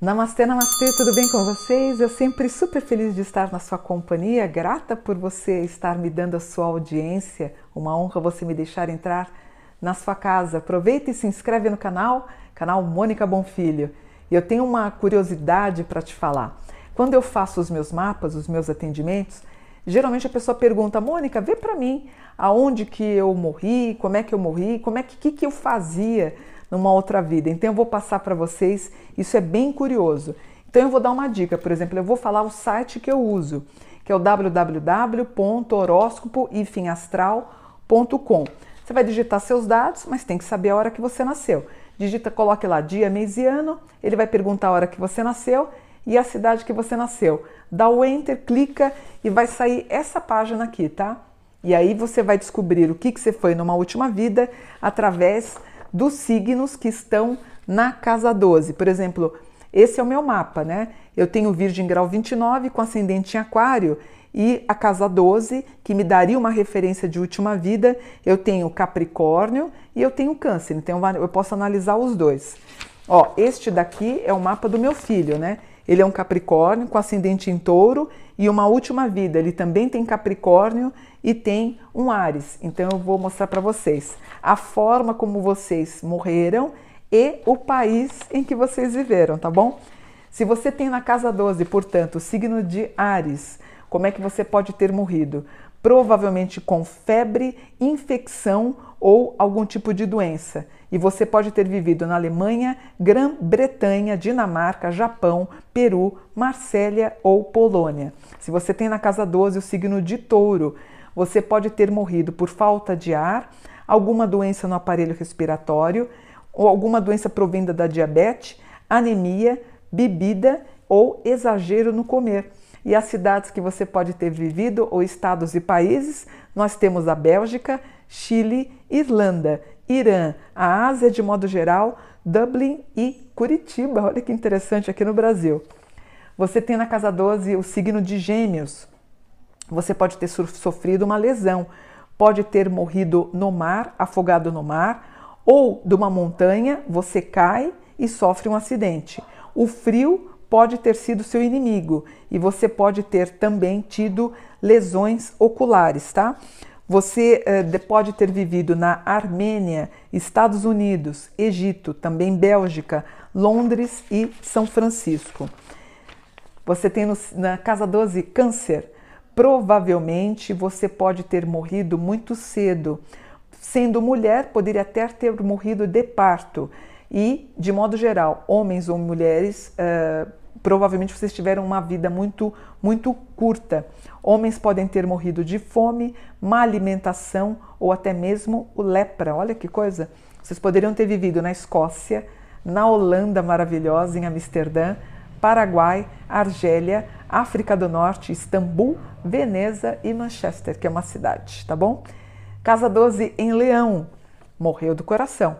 Namastê, namastê, tudo bem com vocês? Eu sempre super feliz de estar na sua companhia, grata por você estar me dando a sua audiência, uma honra você me deixar entrar na sua casa. Aproveita e se inscreve no canal, canal Mônica Bonfilho. E eu tenho uma curiosidade para te falar. Quando eu faço os meus mapas, os meus atendimentos, geralmente a pessoa pergunta: "Mônica, vê para mim aonde que eu morri, como é que eu morri, como é que que, que eu fazia?" numa outra vida. Então eu vou passar para vocês, isso é bem curioso. Então eu vou dar uma dica, por exemplo, eu vou falar o site que eu uso, que é o www.horoscopoifinastral.com. Você vai digitar seus dados, mas tem que saber a hora que você nasceu. Digita, coloque lá dia, mês e ano, ele vai perguntar a hora que você nasceu e a cidade que você nasceu. Dá o enter, clica e vai sair essa página aqui, tá? E aí você vai descobrir o que, que você foi numa última vida através dos signos que estão na casa 12. Por exemplo, esse é o meu mapa, né? Eu tenho Virgem grau 29 com ascendente em Aquário e a casa 12, que me daria uma referência de última vida, eu tenho Capricórnio e eu tenho Câncer, então eu posso analisar os dois. Ó, este daqui é o mapa do meu filho, né? Ele é um Capricórnio com ascendente em Touro e uma última vida. Ele também tem Capricórnio e tem um Ares. Então eu vou mostrar para vocês a forma como vocês morreram e o país em que vocês viveram, tá bom? Se você tem na casa 12, portanto, o signo de Ares, como é que você pode ter morrido? Provavelmente com febre, infecção ou algum tipo de doença. E você pode ter vivido na Alemanha, Grã-Bretanha, Dinamarca, Japão, Peru, Marsella ou Polônia. Se você tem na casa 12 o signo de Touro, você pode ter morrido por falta de ar, alguma doença no aparelho respiratório ou alguma doença provinda da diabetes, anemia, bebida ou exagero no comer. E as cidades que você pode ter vivido, ou estados e países, nós temos a Bélgica, Chile, Irlanda, Irã, a Ásia de modo geral, Dublin e Curitiba. Olha que interessante aqui no Brasil. Você tem na casa 12 o signo de Gêmeos, você pode ter sofrido uma lesão, pode ter morrido no mar, afogado no mar, ou de uma montanha, você cai e sofre um acidente. O frio pode ter sido seu inimigo e você pode ter também tido lesões oculares, tá? Você eh, pode ter vivido na Armênia, Estados Unidos, Egito, também Bélgica, Londres e São Francisco. Você tem no, na casa 12 Câncer Provavelmente você pode ter morrido muito cedo. Sendo mulher, poderia até ter morrido de parto. E, de modo geral, homens ou mulheres, uh, provavelmente vocês tiveram uma vida muito, muito curta. Homens podem ter morrido de fome, má alimentação ou até mesmo o lepra. Olha que coisa! Vocês poderiam ter vivido na Escócia, na Holanda maravilhosa, em Amsterdã, Paraguai, Argélia, África do Norte, Istambul, Veneza e Manchester, que é uma cidade, tá bom? Casa 12 em Leão, morreu do coração.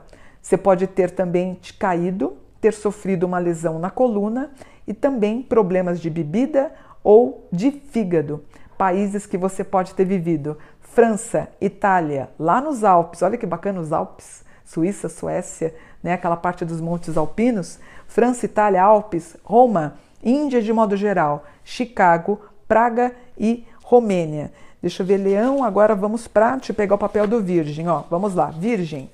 Você pode ter também caído, ter sofrido uma lesão na coluna e também problemas de bebida ou de fígado. Países que você pode ter vivido: França, Itália, lá nos Alpes. Olha que bacana os Alpes. Suíça, Suécia, né, aquela parte dos montes alpinos, França, Itália, Alpes, Roma, Índia de modo geral, Chicago, Praga e Romênia. Deixa eu ver, Leão, agora vamos para, deixa eu pegar o papel do Virgem, ó, vamos lá, Virgem.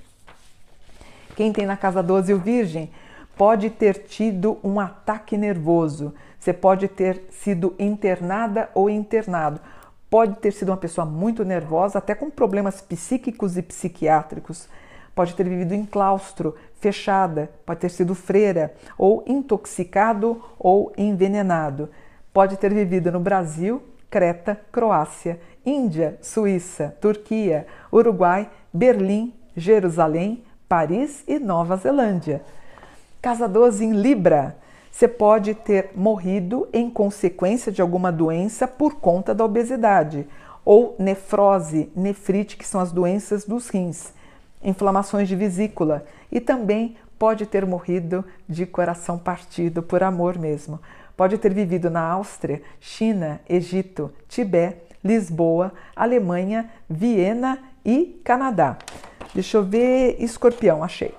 Quem tem na casa 12 o Virgem pode ter tido um ataque nervoso, você pode ter sido internada ou internado, pode ter sido uma pessoa muito nervosa, até com problemas psíquicos e psiquiátricos. Pode ter vivido em claustro, fechada, pode ter sido freira, ou intoxicado ou envenenado. Pode ter vivido no Brasil, Creta, Croácia, Índia, Suíça, Turquia, Uruguai, Berlim, Jerusalém, Paris e Nova Zelândia. Casa 12 em Libra. Você pode ter morrido em consequência de alguma doença por conta da obesidade, ou nefrose, nefrite, que são as doenças dos rins inflamações de vesícula e também pode ter morrido de coração partido por amor mesmo. pode ter vivido na Áustria, China, Egito, Tibete, Lisboa, Alemanha, Viena e Canadá. Deixa eu ver, escorpião, achei.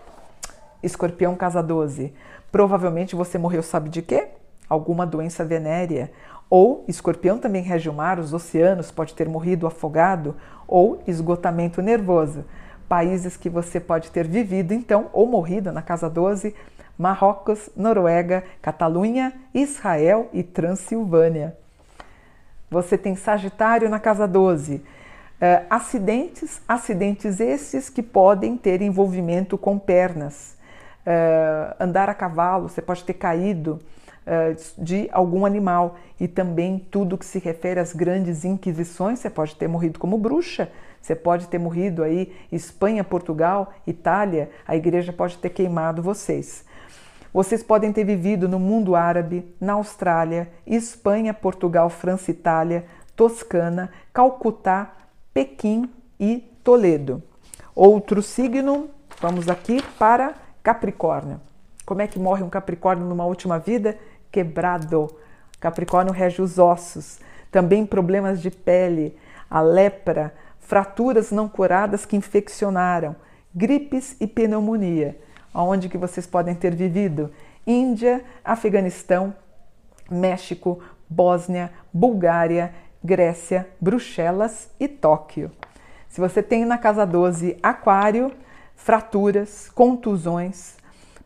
Escorpião, casa 12. Provavelmente você morreu, sabe de quê? Alguma doença venérea. Ou escorpião também rege o mar, os oceanos, pode ter morrido afogado, ou esgotamento nervoso. Países que você pode ter vivido, então, ou morrido na casa 12, Marrocos, Noruega, Catalunha, Israel e Transilvânia. Você tem Sagitário na casa 12. Uh, acidentes, acidentes esses que podem ter envolvimento com pernas. Uh, andar a cavalo, você pode ter caído uh, de algum animal. E também tudo que se refere às grandes inquisições, você pode ter morrido como bruxa, você pode ter morrido aí Espanha, Portugal, Itália, a igreja pode ter queimado vocês. Vocês podem ter vivido no mundo árabe, na Austrália, Espanha, Portugal, França, Itália, Toscana, Calcutá, Pequim e Toledo. Outro signo, vamos aqui para Capricórnio. Como é que morre um Capricórnio numa última vida? Quebrado. Capricórnio rege os ossos. Também problemas de pele, a lepra, fraturas não curadas que infeccionaram, gripes e pneumonia aonde que vocês podem ter vivido? Índia, Afeganistão, México, Bósnia, Bulgária, Grécia, Bruxelas e Tóquio. Se você tem na casa 12 aquário, fraturas, contusões,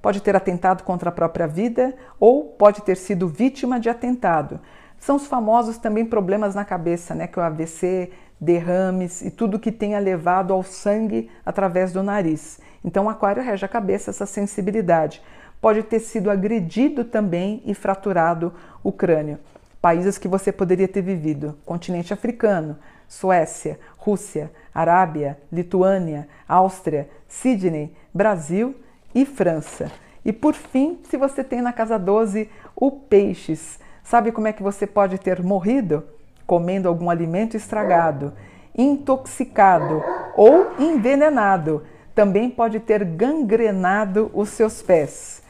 pode ter atentado contra a própria vida ou pode ter sido vítima de atentado. São os famosos também problemas na cabeça, né, que é o AVC, derrames e tudo que tenha levado ao sangue através do nariz. Então, aquário rege a cabeça, essa sensibilidade. Pode ter sido agredido também e fraturado o crânio. Países que você poderia ter vivido: continente africano, Suécia, Rússia, Arábia, Lituânia, Áustria, Sydney, Brasil e França. E por fim, se você tem na casa 12 o peixes, sabe como é que você pode ter morrido? Comendo algum alimento estragado, intoxicado ou envenenado também pode ter gangrenado os seus pés.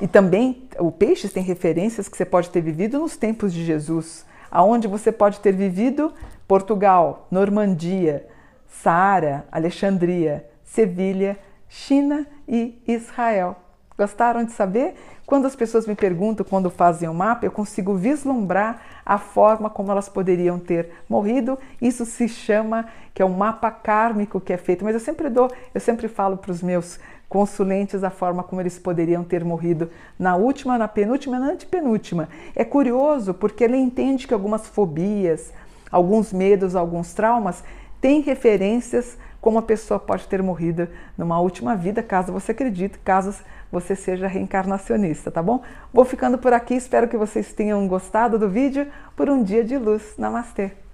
E também o peixe tem referências que você pode ter vivido nos tempos de Jesus, aonde você pode ter vivido Portugal, Normandia, Saara, Alexandria, Sevilha, China e Israel. Gostaram de saber? Quando as pessoas me perguntam quando fazem o um mapa, eu consigo vislumbrar a forma como elas poderiam ter morrido. Isso se chama que é um mapa kármico que é feito. Mas eu sempre dou, eu sempre falo para os meus consulentes a forma como eles poderiam ter morrido na última, na penúltima, na antepenúltima. É curioso porque ele entende que algumas fobias, alguns medos, alguns traumas têm referências como a pessoa pode ter morrido numa última vida, caso você acredite, caso você seja reencarnacionista, tá bom? Vou ficando por aqui, espero que vocês tenham gostado do vídeo por um dia de luz. Namastê!